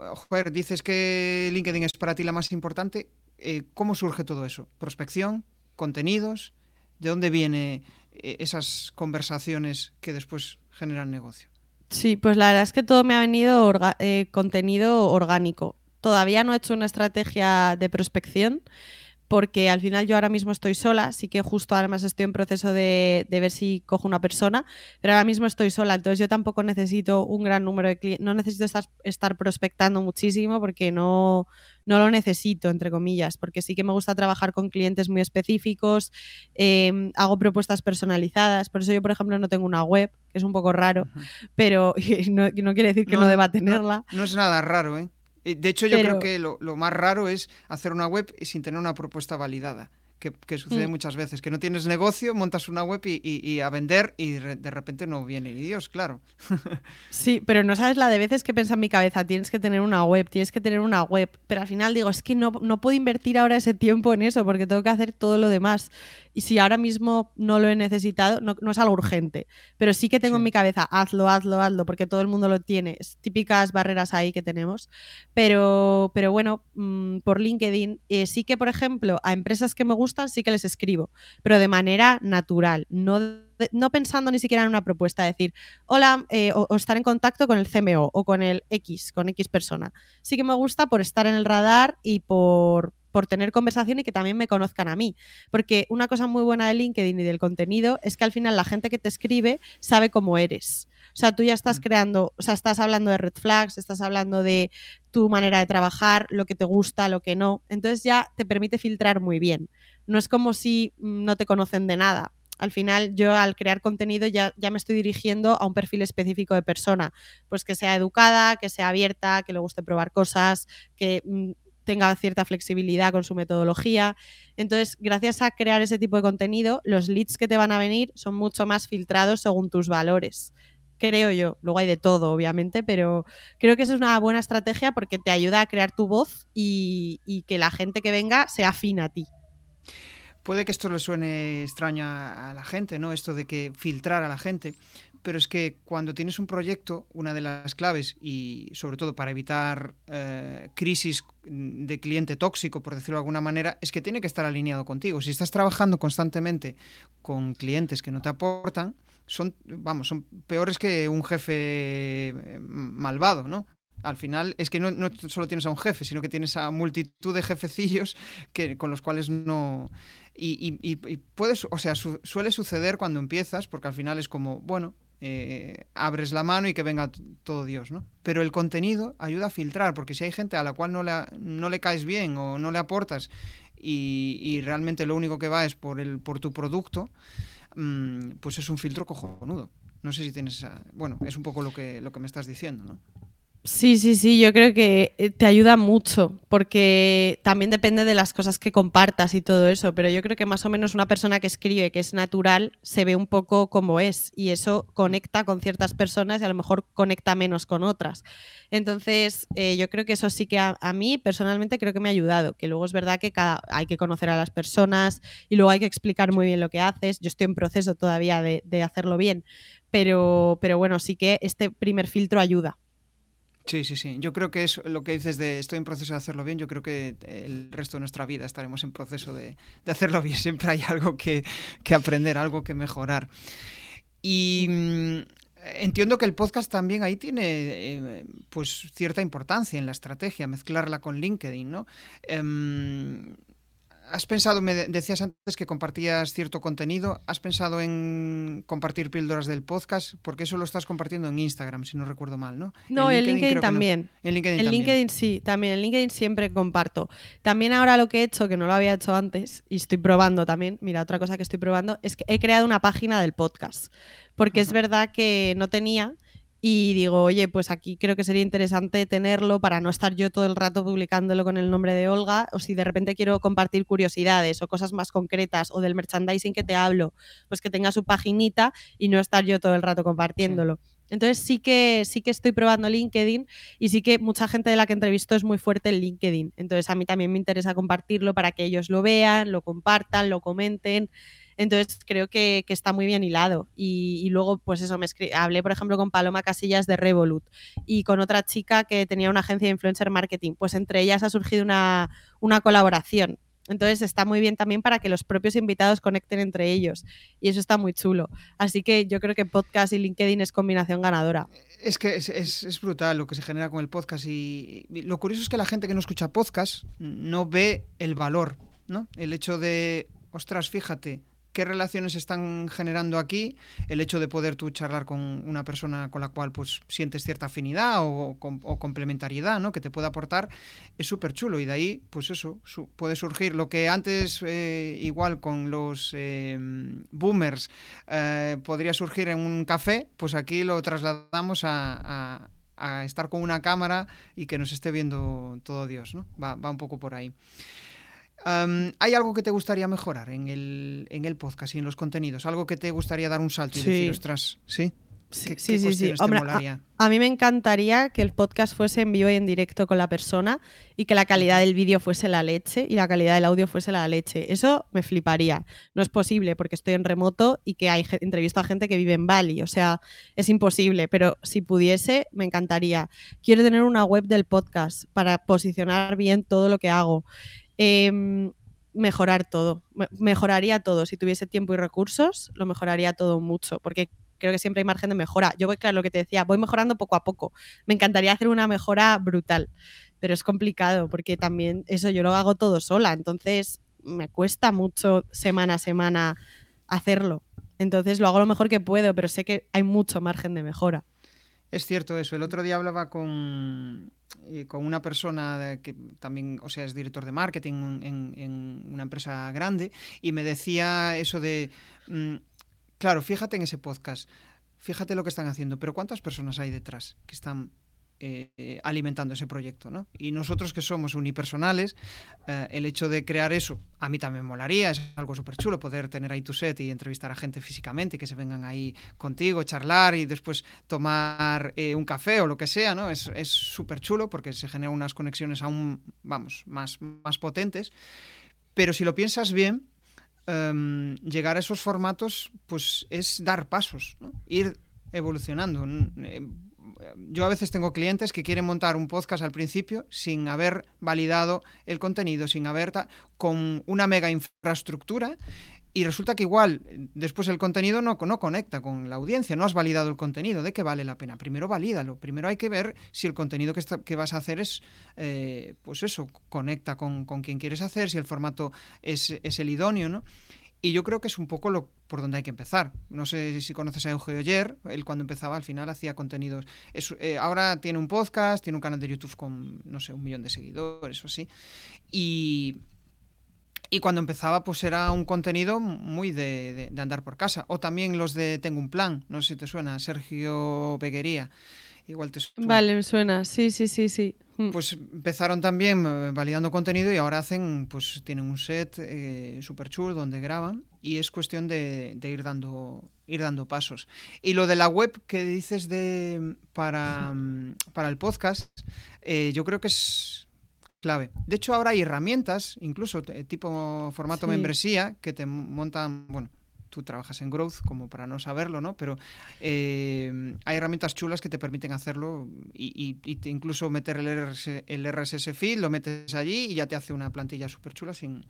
dices que LinkedIn es para ti la más importante? Eh, ¿Cómo surge todo eso? ¿Prospección? ¿Contenidos? ¿De dónde vienen eh, esas conversaciones que después generan negocio? Sí, pues la verdad es que todo me ha venido eh, contenido orgánico. Todavía no he hecho una estrategia de prospección porque al final yo ahora mismo estoy sola, sí que justo además estoy en proceso de, ver si cojo una persona, pero ahora mismo estoy sola, entonces yo tampoco necesito un gran número de clientes, no necesito estar, prospectando muchísimo porque no, no lo necesito, entre comillas, porque sí que me gusta trabajar con clientes muy específicos, em, hago propuestas personalizadas, por eso yo, por ejemplo, no tengo una web, que es un poco raro, pero no, quiere decir que no, deba tenerla. no es nada raro, ¿eh? Eh, de hecho, yo creo que lo, más raro es hacer una web sin tener una propuesta validada. Que, sucede mm. muchas veces, que no tienes negocio, montas una web y, a vender y de repente no viene ni Dios, claro. Sí, pero no sabes la de veces que piensa en mi cabeza, tienes que tener una web, tienes que tener una web, pero al final digo, es que no, no puedo invertir ahora ese tiempo en eso porque tengo que hacer todo lo demás y si ahora mismo no lo he necesitado, no, es algo urgente, pero sí que tengo en mi cabeza, hazlo, hazlo, hazlo, porque todo el mundo lo tiene, es típicas barreras ahí que tenemos, pero, pero bueno, mm, por LinkedIn eh, sí que, por ejemplo, a empresas que me gustan sí que les escribo, pero de manera natural, no no pensando ni siquiera en una propuesta, decir, hola, eh, o, estar en contacto con el CMO o con el X, con X persona. Sí que me gusta por estar en el radar y por, por tener conversación y que también me conozcan a mí. Porque una cosa muy buena de LinkedIn y del contenido es que al final la gente que te escribe sabe cómo eres. O sea, tú ya estás mm. creando, o sea, estás hablando de red flags, estás hablando de tu manera de trabajar, lo que te gusta, lo que no. Entonces ya te permite filtrar muy bien. No es como si mm, no te conocen de nada. Al final, yo al crear contenido ya, ya me estoy dirigiendo a un perfil específico de persona. Pues que sea educada, que sea abierta, que le guste probar cosas, que mm, tenga cierta flexibilidad con su metodología. Entonces, gracias a crear ese tipo de contenido, los leads que te van a venir son mucho más filtrados según tus valores. Creo yo, luego hay de todo, obviamente, pero creo que eso es una buena estrategia porque te ayuda a crear tu voz y, que la gente que venga sea afín a ti. Puede que esto le suene extraño a la gente, ¿no? Esto de que filtrar a la gente, pero es que cuando tienes un proyecto, una de las claves, y sobre todo para evitar eh, crisis de cliente tóxico, por decirlo de alguna manera, es que tiene que estar alineado contigo. Si estás trabajando constantemente con clientes que no te aportan, son, vamos, son peores que un jefe eh, malvado, ¿no? Al final es que no, solo tienes a un jefe, sino que tienes a multitud de jefecillos que, con los cuales no... Y puedes, o sea, suele suceder cuando empiezas, porque al final es como, bueno, eh, abres la mano y que venga todo Dios, ¿no? Pero el contenido ayuda a filtrar, porque si hay gente a la cual no le, no le caes bien o no le aportas y, realmente lo único que va es por, el, por tu producto, mm, pues es un filtro cojonudo. No sé si tienes... Bueno, es un poco lo que, lo que me estás diciendo, ¿no? Sí, sí, sí, yo creo que eh, te ayuda mucho, porque también depende de las cosas que compartas y todo eso, pero yo creo que más o menos una persona que escribe, que es natural, se ve un poco como es y eso conecta con ciertas personas y a lo mejor conecta menos con otras. Entonces, eh, yo creo que eso sí que a, mí personalmente creo que me ha ayudado, que luego es verdad que cada, hay que conocer a las personas y luego hay que explicar muy bien lo que haces. Yo estoy en proceso todavía de, de hacerlo bien, pero, pero bueno, sí que este primer filtro ayuda. Sí, sí, sí. Yo creo que es lo que dices de estoy en proceso de hacerlo bien. Yo creo que el resto de nuestra vida estaremos en proceso de, hacerlo bien. Siempre hay algo que, aprender, algo que mejorar. Y mm, entiendo que el podcast también ahí tiene eh, pues cierta importancia en la estrategia, mezclarla con LinkedIn, ¿no? Em, ¿Has pensado, me decías antes que compartías cierto contenido, ¿has pensado en compartir píldoras del podcast? Porque eso lo estás compartiendo en Instagram, si no recuerdo mal, ¿no? No, en LinkedIn, también. En LinkedIn, en LinkedIn sí, también. En LinkedIn siempre comparto. También ahora lo que he hecho, que no lo había hecho antes, y estoy probando también, mira, otra cosa que estoy probando, es que he creado una página del podcast. Porque es verdad que no tenía y digo, oye, pues aquí creo que sería interesante tenerlo para no estar yo todo el rato publicándolo con el nombre de Olga, o si de repente quiero compartir curiosidades o cosas más concretas o del merchandising que te hablo, pues que tenga su paginita y no estar yo todo el rato compartiéndolo. Entonces sí que sí que estoy probando LinkedIn y sí que mucha gente de la que entrevisto es muy fuerte en LinkedIn. Entonces a mí también me interesa compartirlo para que ellos lo vean, lo compartan, lo comenten entonces creo que, está muy bien hilado. Y, luego, pues eso, me hablé, por ejemplo, con Paloma Casillas de Revolut y con otra chica que tenía una agencia de influencer marketing. Pues entre ellas ha surgido una, colaboración. Entonces está muy bien también para que los propios invitados conecten entre ellos. Y eso está muy chulo. Así que yo creo que podcast y LinkedIn es combinación ganadora. Es que es, brutal lo que se genera con el podcast. Y, lo curioso es que la gente que no escucha podcast no ve el valor, ¿no? El hecho de, ostras, fíjate, qué relaciones están generando aquí el hecho de poder tú charlar con una persona con la cual pues sientes cierta afinidad o, complementariedad, ¿no? Que te puede aportar, es súper chulo y de ahí pues eso, puede surgir lo que antes eh, igual con los em, boomers eh, podría surgir en un café, pues aquí lo trasladamos a, estar con una cámara y que nos esté viendo todo Dios, ¿no? Va un poco por ahí. ¿Hay algo que te gustaría mejorar en el, en el podcast y en los contenidos? ¿Algo que te gustaría dar un salto y decir, ostras, sí? Sí, sí, sí. a, mí me encantaría que el podcast fuese en vivo y en directo con la persona y que la calidad del vídeo fuese la leche y la calidad del audio fuese la leche. Eso me fliparía. No es posible porque estoy en remoto y que hay entrevisto a gente que vive en Bali. O sea, es imposible, pero si pudiese, me encantaría. Quiero tener una web del podcast para posicionar bien todo lo que hago. Em, mejorar todo. Mejoraría todo. Si tuviese tiempo y recursos, lo mejoraría todo mucho, porque creo que siempre hay margen de mejora. Yo voy, claro, lo que te decía, voy mejorando poco a poco. Me encantaría hacer una mejora brutal, pero es complicado porque también eso yo lo hago todo sola, entonces me cuesta mucho semana a semana hacerlo. Entonces lo hago lo mejor que puedo, pero sé que hay mucho margen de mejora. Es cierto eso. El otro día hablaba con, con una persona que también, o sea, es director de marketing en, una empresa grande y me decía eso de, mm, claro, fíjate en ese podcast, fíjate lo que están haciendo, pero ¿cuántas personas hay detrás que están eh, alimentando ese proyecto. ¿no? Y nosotros que somos unipersonales, eh, el hecho de crear eso, a mí también molaría, es algo súper chulo poder tener ahí tu set y entrevistar a gente físicamente y que se vengan ahí contigo, charlar y después tomar eh, un café o lo que sea, ¿no? Es súper chulo porque se generan unas conexiones aún, vamos, más, más potentes. Pero si lo piensas bien, em, llegar a esos formatos, pues es dar pasos, ir evolucionando yo a veces tengo clientes que quieren montar un podcast al principio sin haber validado el contenido, sin haber con una mega infraestructura y resulta que igual después el contenido no, no conecta con la audiencia, no has validado el contenido, ¿de qué vale la pena? Primero valídalo, primero hay que ver si el contenido que, que vas a hacer es, eh, pues eso, conecta con, con, quien quieres hacer, si el formato es, es el idóneo, ¿no? Y yo creo que es un poco lo por donde hay que empezar. No sé si conoces a Eugenio Oyer, él cuando empezaba al final hacía contenidos. Eh, ahora tiene un podcast, tiene un canal de YouTube con, no sé, un millón de seguidores o así. Y, y cuando empezaba, pues era un contenido muy de, andar por casa. O también los de Tengo un plan, no sé si te suena, Sergio Peguería. Igual te suena. Vale, me suena, sí, sí, sí, sí. Mm. Pues empezaron también eh, validando contenido y ahora hacen, pues tienen un set eh, super chulo donde graban y es cuestión de, ir dando ir dando pasos. Y lo de la web que dices de para, mm, para el podcast, eh, yo creo que es clave. De hecho, ahora hay herramientas, incluso tipo formato membresía, que te montan, bueno, tú trabajas en Growth como para no saberlo, ¿no? Pero eh, hay herramientas chulas que te permiten hacerlo y, incluso meter el, el RSS feed, lo metes allí y ya te hace una plantilla súper chula sin,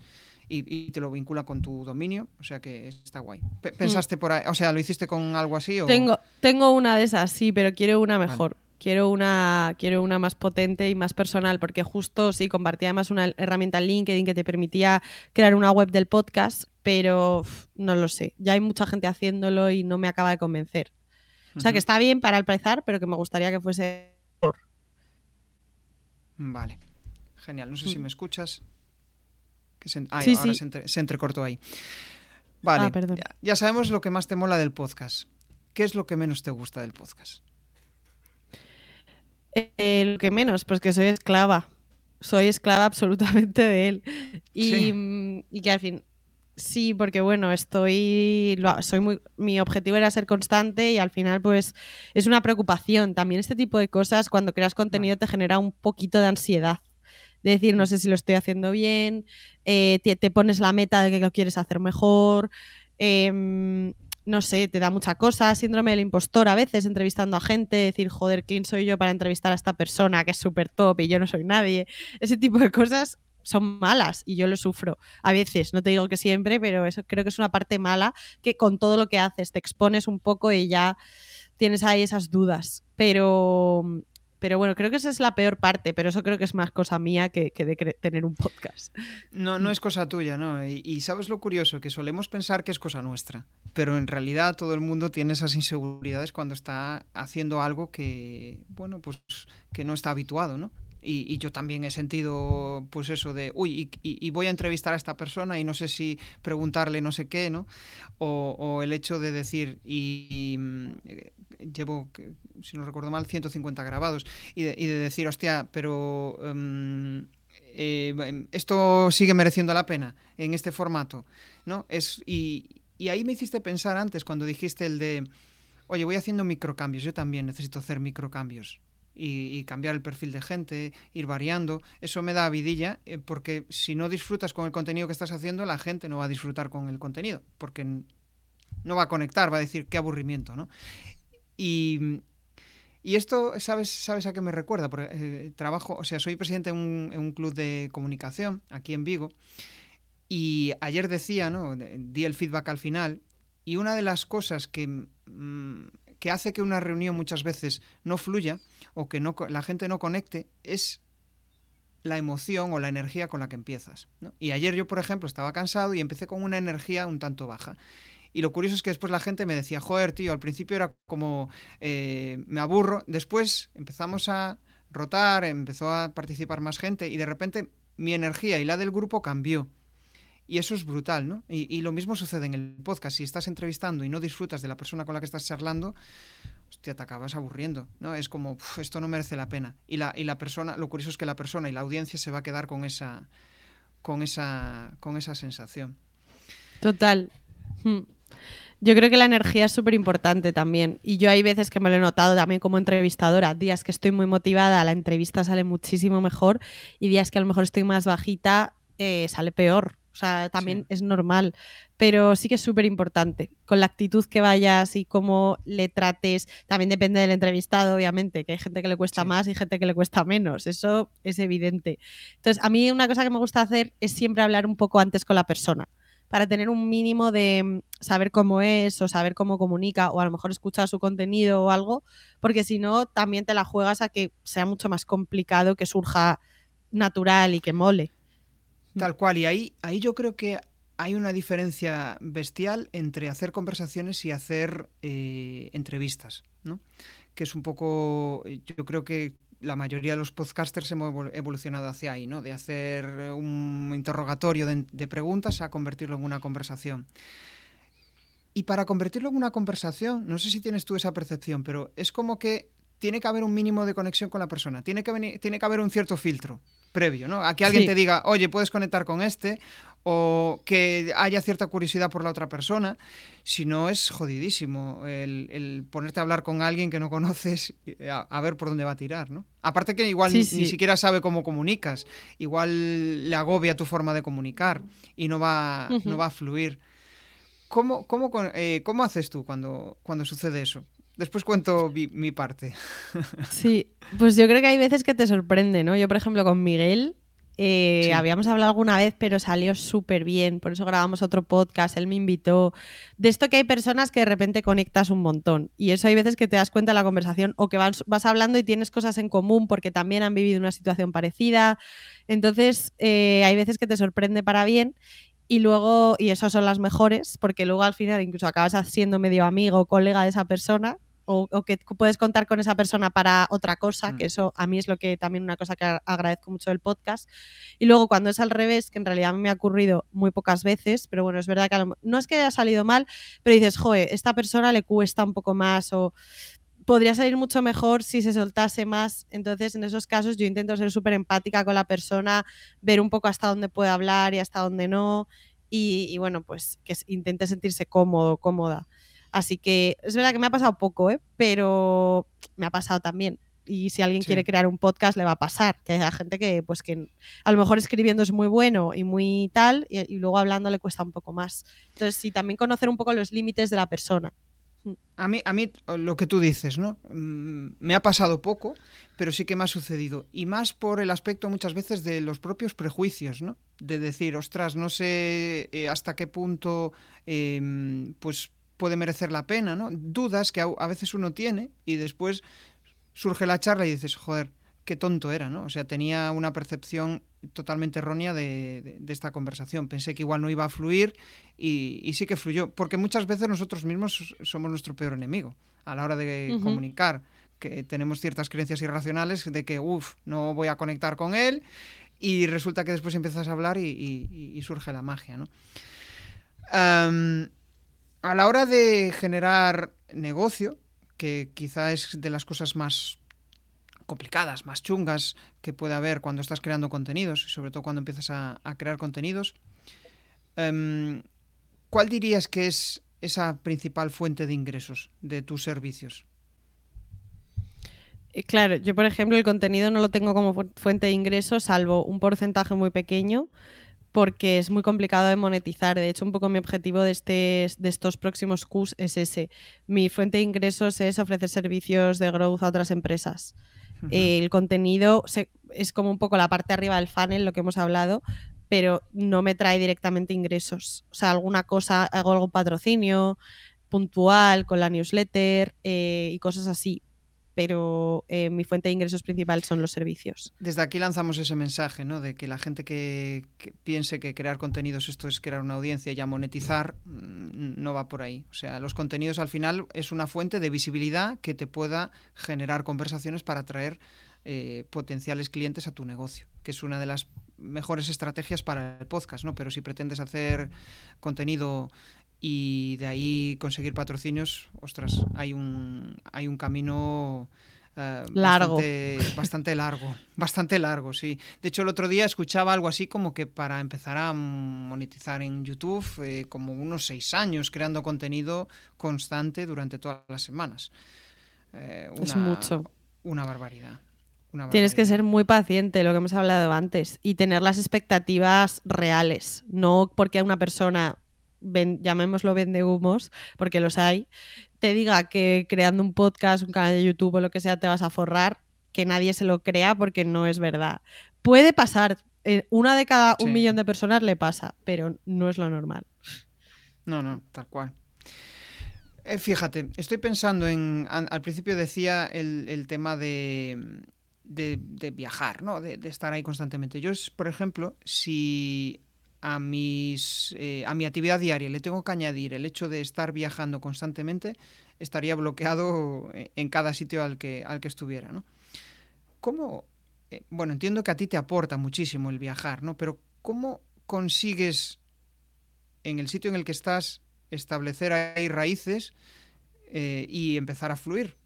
y, te lo vincula con tu dominio, o sea que está guay. Mm. ¿Pensaste por ahí, o sea, lo hiciste con algo así? O... Tengo, tengo una de esas, sí, pero quiero una mejor. Quiero una, quiero una más potente y más personal, porque justo sí, compartía además una herramienta en LinkedIn que te permitía crear una web del podcast, pero no lo sé. Ya hay mucha gente haciéndolo y no me acaba de convencer. O sea que está bien para empezar, pero que me gustaría que fuese Vale. Genial. No sé si mm. me escuchas. se, ah, ahora Se, entrecortó ahí. Vale. Ah, ya sabemos lo que más te mola del podcast. ¿Qué es lo que menos te gusta del podcast? Eh, lo que menos, pues que soy esclava. Soy esclava absolutamente de él. Y, mm, y, que al fin, sí, porque bueno, estoy, soy muy, mi objetivo era ser constante y al final pues es una preocupación. También este tipo de cosas cuando creas contenido te genera un poquito de ansiedad. De decir, no sé si lo estoy haciendo bien, eh, te, te, pones la meta de que lo quieres hacer mejor. Eh, no sé, te da mucha cosa, síndrome del impostor a veces entrevistando a gente, decir, joder, ¿quién soy yo para entrevistar a esta persona que es súper top y yo no soy nadie? Ese tipo de cosas son malas y yo lo sufro a veces, no te digo que siempre, pero eso creo que es una parte mala que con todo lo que haces te expones un poco y ya tienes ahí esas dudas. Pero pero bueno, creo que esa es la peor parte, pero eso creo que es más cosa mía que, de tener un podcast. No, no es cosa tuya, ¿no? Y, sabes lo curioso, que solemos pensar que es cosa nuestra, pero en realidad todo el mundo tiene esas inseguridades cuando está haciendo algo que, bueno, pues que no está habituado, ¿no? Y, yo también he sentido, pues eso de, uy, y, voy a entrevistar a esta persona y no sé si preguntarle no sé qué, ¿no? O, el hecho de decir, y, mm, llevo, si no recuerdo mal, 150 grabados, y de, decir, hostia, pero eh, esto sigue mereciendo la pena en este formato, ¿no? Es, y, y ahí me hiciste pensar antes, cuando dijiste el de, oye, voy haciendo microcambios, yo también necesito hacer microcambios y, cambiar el perfil de gente, ir variando. Eso me da vidilla, eh, porque si no disfrutas con el contenido que estás haciendo, la gente no va a disfrutar con el contenido, porque no va a conectar, va a decir qué aburrimiento, ¿no? Y, y esto, ¿sabes, ¿sabes a qué me recuerda? Porque eh, trabajo, o sea, soy presidente en un, club de comunicación aquí en Vigo. Y ayer decía, ¿no? Di el feedback al final. Y una de las cosas que, mm, que hace que una reunión muchas veces no fluya o que la gente no conecte es la emoción o la energía con la que empiezas. Y ayer yo, por ejemplo, estaba cansado y empecé con una energía un tanto baja. Y lo curioso es que después la gente me decía, joder, tío, al principio era como, eh, me aburro. Después empezamos a rotar, empezó a participar más gente y de repente mi energía y la del grupo cambió. Y eso es brutal, ¿no? Y, lo mismo sucede en el podcast. Si estás entrevistando y no disfrutas de la persona con la que estás charlando, hostia, te acabas aburriendo, ¿no? Es como, esto no merece la pena. Y la, y la persona, lo curioso es que la persona y la audiencia se va a quedar con esa, con esa, con esa sensación. Total. Hmm. Yo creo que la energía es súper importante también. Y yo hay veces que me lo he notado también como entrevistadora. Días que estoy muy motivada, la entrevista sale muchísimo mejor. Y días que a lo mejor estoy más bajita, eh, sale peor. O sea, también es normal pero sí que es súper importante. Con la actitud que vayas y cómo le trates, también depende del entrevistado, obviamente, que hay gente que le cuesta más y gente que le cuesta menos, eso es evidente. Entonces, a mí una cosa que me gusta hacer es siempre hablar un poco antes con la persona, para tener un mínimo de mm, saber cómo es o saber cómo comunica o a lo mejor escuchar su contenido o algo, porque si no, también te la juegas a que sea mucho más complicado, que surja natural y que mole. Tal cual, y ahí, ahí yo creo que hay una diferencia bestial entre hacer conversaciones y hacer eh, entrevistas, ¿no? Que es un poco, yo creo que la mayoría de los podcasters hemos evolucionado hacia ahí, ¿no? De hacer un interrogatorio de, preguntas a convertirlo en una conversación. Y para convertirlo en una conversación, no sé si tienes tú esa percepción, pero es como que tiene que haber un mínimo de conexión con la persona, tiene que, tiene que haber un cierto filtro previo, ¿no? A que alguien te diga, oye, puedes conectar con este, o que haya cierta curiosidad por la otra persona, si no es jodidísimo el, ponerte a hablar con alguien que no conoces a, ver por dónde va a tirar, ¿no? Aparte que igual ni, siquiera sabe cómo comunicas, igual le agobia tu forma de comunicar y no va, no va a fluir. ¿Cómo, cómo, eh, ¿Cómo haces tú cuando, cuando sucede eso? Después cuento mi, parte. Sí, pues yo creo que hay veces que te sorprende, ¿no? Yo, por ejemplo, con Miguel eh, habíamos hablado alguna vez, pero salió súper bien. Por eso grabamos otro podcast. Él me invitó. De esto que hay personas que de repente conectas un montón. Y eso hay veces que te das cuenta de la conversación o que vas, vas hablando y tienes cosas en común porque también han vivido una situación parecida. Entonces, eh, hay veces que te sorprende para bien. Y luego, y esas son las mejores, porque luego al final incluso acabas siendo medio amigo o colega de esa persona o, que puedes contar con esa persona para otra cosa, que mm. eso a mí es lo que también una cosa que agradezco mucho del podcast. Y luego cuando es al revés, que en realidad a mí me ha ocurrido muy pocas veces, pero bueno, es verdad que no es que haya salido mal, pero dices, joder, esta persona le cuesta un poco más o podría salir mucho mejor si se soltase más. Entonces, en esos casos yo intento ser súper empática con la persona, ver un poco hasta dónde puede hablar y hasta dónde no. Y, y bueno, pues que intente sentirse cómodo, cómoda. Así que es verdad que me ha pasado poco, ¿eh? pero me ha pasado también. Y si alguien quiere crear un podcast, le va a pasar. Que hay gente que, pues, que a lo mejor escribiendo es muy bueno y muy tal, y, luego hablando le cuesta un poco más. Entonces, sí, también conocer un poco los límites de la persona. Mm. A mí, a mí, lo que tú dices, ¿no? Mm, me ha pasado poco, pero sí que me ha sucedido. Y más por el aspecto muchas veces de los propios prejuicios, ¿no? De decir, ostras, no sé eh, hasta qué punto, em, pues puede merecer la pena, ¿no? Dudas que a, veces uno tiene y después surge la charla y dices, joder, qué tonto era, ¿no? O sea, tenía una percepción totalmente errónea de, esta conversación. Pensé que igual no iba a fluir y, sí que fluyó, porque muchas veces nosotros mismos somos nuestro peor enemigo a la hora de comunicar, que tenemos ciertas creencias irracionales de que, uff, no voy a conectar con él y resulta que después empiezas a hablar y, surge la magia, ¿no? A la hora de generar negocio, que quizá es de las cosas más complicadas, más chungas que puede haber cuando estás creando contenidos, y sobre todo cuando empiezas a, crear contenidos, em, ¿cuál dirías que es esa principal fuente de ingresos de tus servicios? Eh, claro, yo por ejemplo el contenido no lo tengo como fuente de ingresos, salvo un porcentaje muy pequeño porque es muy complicado de monetizar. De hecho, un poco mi objetivo de, este, de estos próximos Qs es ese. Mi fuente de ingresos es ofrecer servicios de growth a otras empresas. el contenido es como un poco la parte arriba del funnel, lo que hemos hablado, pero no me trae directamente ingresos. O sea, alguna cosa, hago algún patrocinio puntual con la newsletter eh, y cosas así, pero eh, mi fuente de ingresos principal son los servicios. Desde aquí lanzamos ese mensaje, ¿no? De que la gente que, piense que crear contenidos esto es crear una audiencia y ya monetizar, mm, no va por ahí. O sea, los contenidos al final es una fuente de visibilidad que te pueda generar conversaciones para atraer eh, potenciales clientes a tu negocio, que es una de las mejores estrategias para el podcast, ¿no? Pero si pretendes hacer contenido y de ahí conseguir patrocinios, ostras, hay un, hay un camino eh, largo. Bastante, largo, bastante largo, sí. De hecho, el otro día escuchaba algo así como que para empezar a monetizar en YouTube, eh, como unos seis años creando contenido constante durante todas las semanas. Eh, es mucho. Una barbaridad. Tienes que ser muy paciente, lo que hemos hablado antes, y tener las expectativas reales, no porque una persona llamémoslo vende humos, porque los hay, te diga que creando un podcast, un canal de YouTube o lo que sea te vas a forrar, que nadie se lo crea porque no es verdad. Puede pasar, eh, una de cada un millón de personas le pasa, pero no es lo normal. No, no, tal cual. Eh, fíjate, estoy pensando en, al principio decía el, tema de, de, viajar, ¿no? De, de, estar ahí constantemente. Yo, por ejemplo, si a, mis, eh, a mi actividad diaria le tengo que añadir el hecho de estar viajando constantemente, estaría bloqueado eh, en cada sitio al que, al que estuviera. ¿no? ¿Cómo? Eh, bueno, entiendo que a ti te aporta muchísimo el viajar, ¿no? Pero ¿cómo consigues en el sitio en el que estás establecer ahí raíces y empezar a fluir?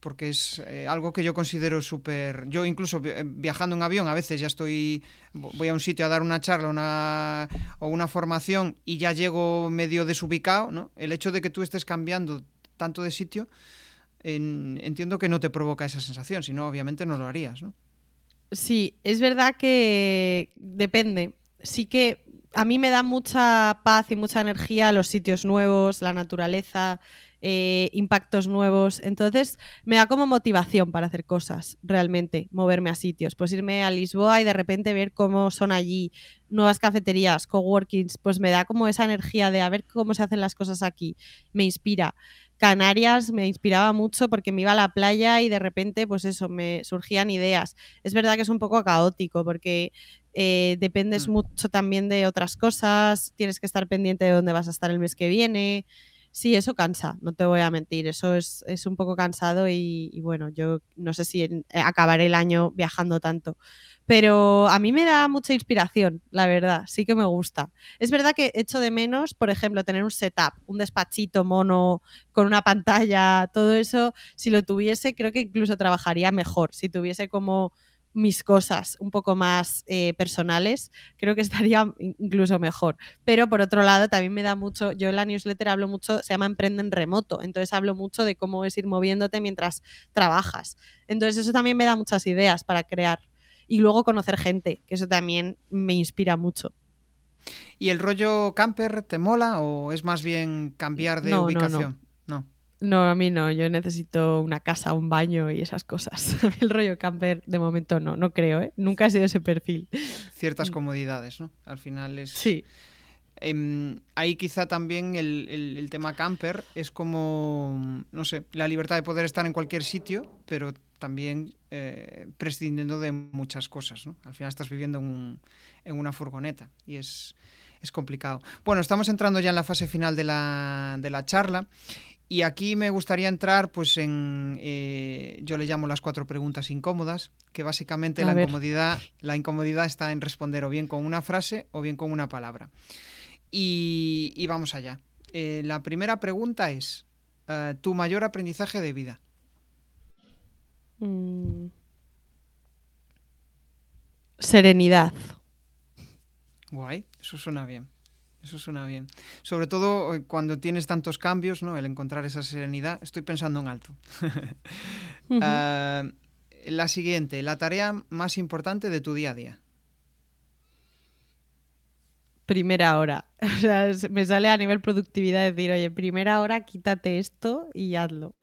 porque es algo que yo considero súper... Yo incluso viajando en avión a veces ya estoy, voy a un sitio a dar una charla una, o una formación y ya llego medio desubicado, ¿no? El hecho de que tú estés cambiando tanto de sitio, entiendo que no te provoca esa sensación, si no, obviamente no lo harías, ¿no? Sí, es verdad que depende. Sí que a mí me da mucha paz y mucha energía los sitios nuevos, la naturaleza, eh, impactos nuevos. Entonces me da como motivación para hacer cosas, realmente, moverme a sitios. Pues irme a Lisboa y de repente ver cómo son allí, nuevas cafeterías, coworkings, pues me da como esa energía de a ver cómo se hacen las cosas aquí. Me inspira. Canarias me inspiraba mucho porque me iba a la playa y de repente, pues eso, me surgían ideas. Es verdad que es un poco caótico porque eh, dependes mm. mucho también de otras cosas, tienes que estar pendiente de dónde vas a estar el mes que viene. Sí, eso cansa, no te voy a mentir, eso es, un poco cansado y, bueno, yo no sé si eh, acabaré el año viajando tanto, pero a mí me da mucha inspiración, la verdad, sí que me gusta. Es verdad que echo de menos, por ejemplo, tener un setup, un despachito mono con una pantalla, todo eso, si lo tuviese, creo que incluso trabajaría mejor, si tuviese como mis cosas un poco más eh, personales, creo que estaría incluso mejor. Pero por otro lado, también me da mucho, yo en la newsletter hablo mucho, se llama Emprende en Remoto, entonces hablo mucho de cómo es ir moviéndote mientras trabajas. Entonces eso también me da muchas ideas para crear. Y luego conocer gente, que eso también me inspira mucho. ¿Y el rollo camper te mola o es más bien cambiar de ubicación? no. No, a mí no. Yo necesito una casa, un baño y esas cosas. El rollo camper, de momento no, no creo, ¿eh? Nunca ha sido ese perfil. Ciertas mm. comodidades, ¿no? Al final es. Sí. Em, ahí quizá también el, tema camper es como, no sé, la libertad de poder estar en cualquier sitio, pero también eh, prescindiendo de muchas cosas, ¿no? Al final estás viviendo en, en una furgoneta y es, es complicado. Bueno, estamos entrando ya en la fase final de la, de la charla y aquí me gustaría entrar, pues, en. Eh, yo le llamo las cuatro preguntas incómodas, que básicamente la incomodidad, la incomodidad está en responder o bien con una frase o bien con una palabra. Y, vamos allá. Eh, la primera pregunta es: eh, ¿tu mayor aprendizaje de vida? Mm. Serenidad. Guay, eso suena bien. Eso suena bien. Sobre todo eh, cuando tienes tantos cambios, ¿no? El encontrar esa serenidad. Estoy pensando en alto. Ah, la siguiente, la tarea más importante de tu día a día. Primera hora. O sea, me sale a nivel productividad decir, oye, primera hora, quítate esto y hazlo.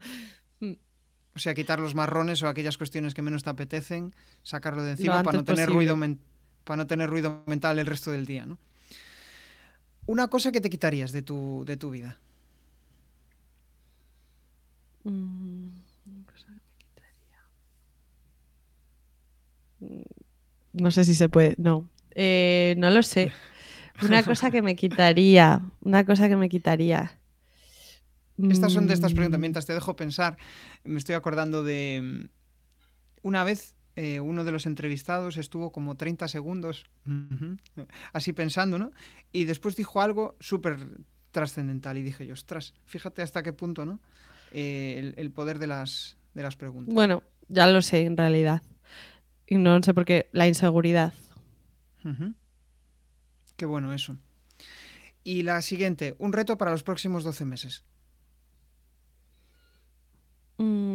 O sea, quitar los marrones o aquellas cuestiones que menos te apetecen, sacarlo de encima para no, tener ruido para no tener ruido mental el resto del día, ¿no? Una cosa que te quitarías de tu, de tu vida. Mm, cosa que me quitaría. No sé si se puede. No. Eh, no lo sé. Una cosa que me quitaría. Una cosa que me quitaría. Estas son de estas preguntas. Mm. Mientras te dejo pensar, me estoy acordando de mm, una vez eh, uno de los entrevistados estuvo como 30 segundos así pensando, ¿no? Y después dijo algo súper trascendental y dije yo, ostras, fíjate hasta qué punto, ¿no? Eh, el, poder de las, de las preguntas. Bueno, ya lo sé en realidad. Y no sé por qué, la inseguridad. Qué bueno eso. Y la siguiente, un reto para los próximos 12 meses. Mm,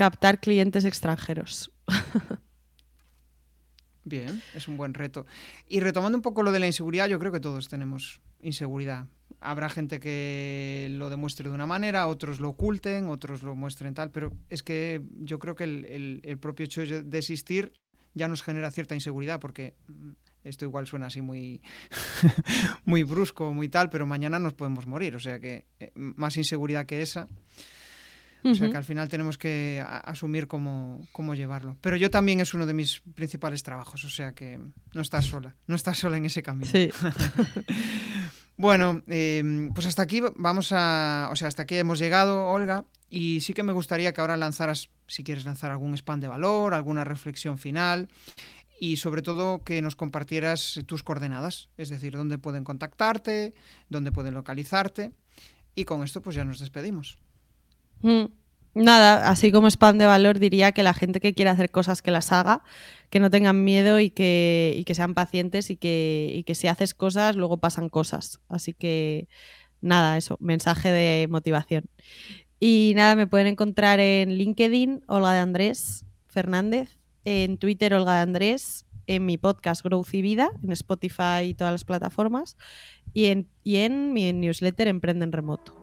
captar clientes extranjeros. Bien, es un buen reto. Y retomando un poco lo de la inseguridad, yo creo que todos tenemos inseguridad. Habrá gente que lo demuestre de una manera, otros lo oculten, otros lo muestren tal, pero es que yo creo que el, propio hecho de existir ya nos genera cierta inseguridad, porque mm, esto igual suena así muy, muy brusco, muy tal, pero mañana nos podemos morir. O sea que eh, más inseguridad que esa. O sea que al final tenemos que asumir cómo, cómo, llevarlo. Pero yo también es uno de mis principales trabajos, o sea que no estás sola, no estás sola en ese camino. Sí. bueno, em, pues hasta aquí vamos a, o sea, hasta aquí hemos llegado, Olga, y sí que me gustaría que ahora lanzaras, si quieres lanzar algún spam de valor, alguna reflexión final y sobre todo que nos compartieras tus coordenadas, es decir, dónde pueden contactarte, dónde pueden localizarte. Y con esto pues ya nos despedimos. Mm, nada, así como spam de valor, diría que la gente que quiere hacer cosas que las haga, que no tengan miedo y que, que sean pacientes y que, y que si haces cosas, luego pasan cosas. Así que nada, eso, mensaje de motivación. Y nada, me pueden encontrar en LinkedIn, Olga de Andrés Fernández, en Twitter, Olga de Andrés, en mi podcast Growth y Vida, en Spotify y todas las plataformas, y en, y en mi newsletter Emprende en Remoto.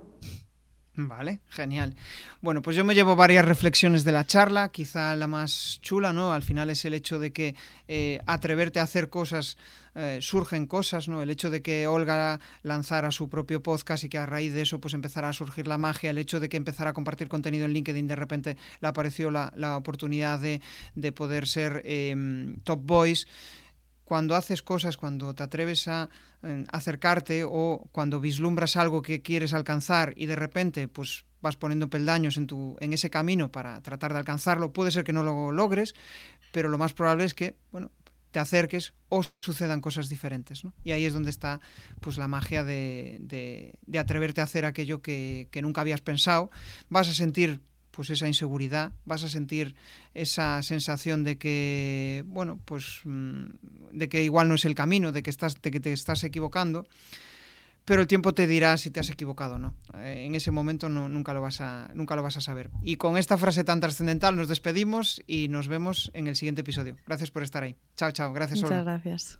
Vale, genial. Bueno, pues yo me llevo varias reflexiones de la charla, quizá la más chula, ¿no? Al final es el hecho de que eh, atreverte a hacer cosas, eh, surgen cosas, ¿no? El hecho de que Olga lanzara su propio podcast y que a raíz de eso pues empezara a surgir la magia, el hecho de que empezara a compartir contenido en LinkedIn, de repente le apareció la, oportunidad de, poder ser em, top voice cuando haces cosas, cuando te atreves a eh, acercarte o cuando vislumbras algo que quieres alcanzar y de repente pues vas poniendo peldaños en, tu, en ese camino para tratar de alcanzarlo, puede ser que no lo logres, pero lo más probable es que, bueno, te acerques o sucedan cosas diferentes. Y ahí es donde está pues, la magia de, de, atreverte a hacer aquello que, que, nunca habías pensado. Vas a sentir pues esa inseguridad, vas a sentir esa sensación de que, bueno, pues mm, de que igual no es el camino, de que, estás, de que te estás equivocando, pero el tiempo te dirá si te has equivocado o no. Eh, en ese momento no, nunca, lo vas a, nunca lo vas a saber. Y con esta frase tan trascendental nos despedimos y nos vemos en el siguiente episodio. Gracias por estar ahí. Chao, chao. Gracias, Muchas gracias.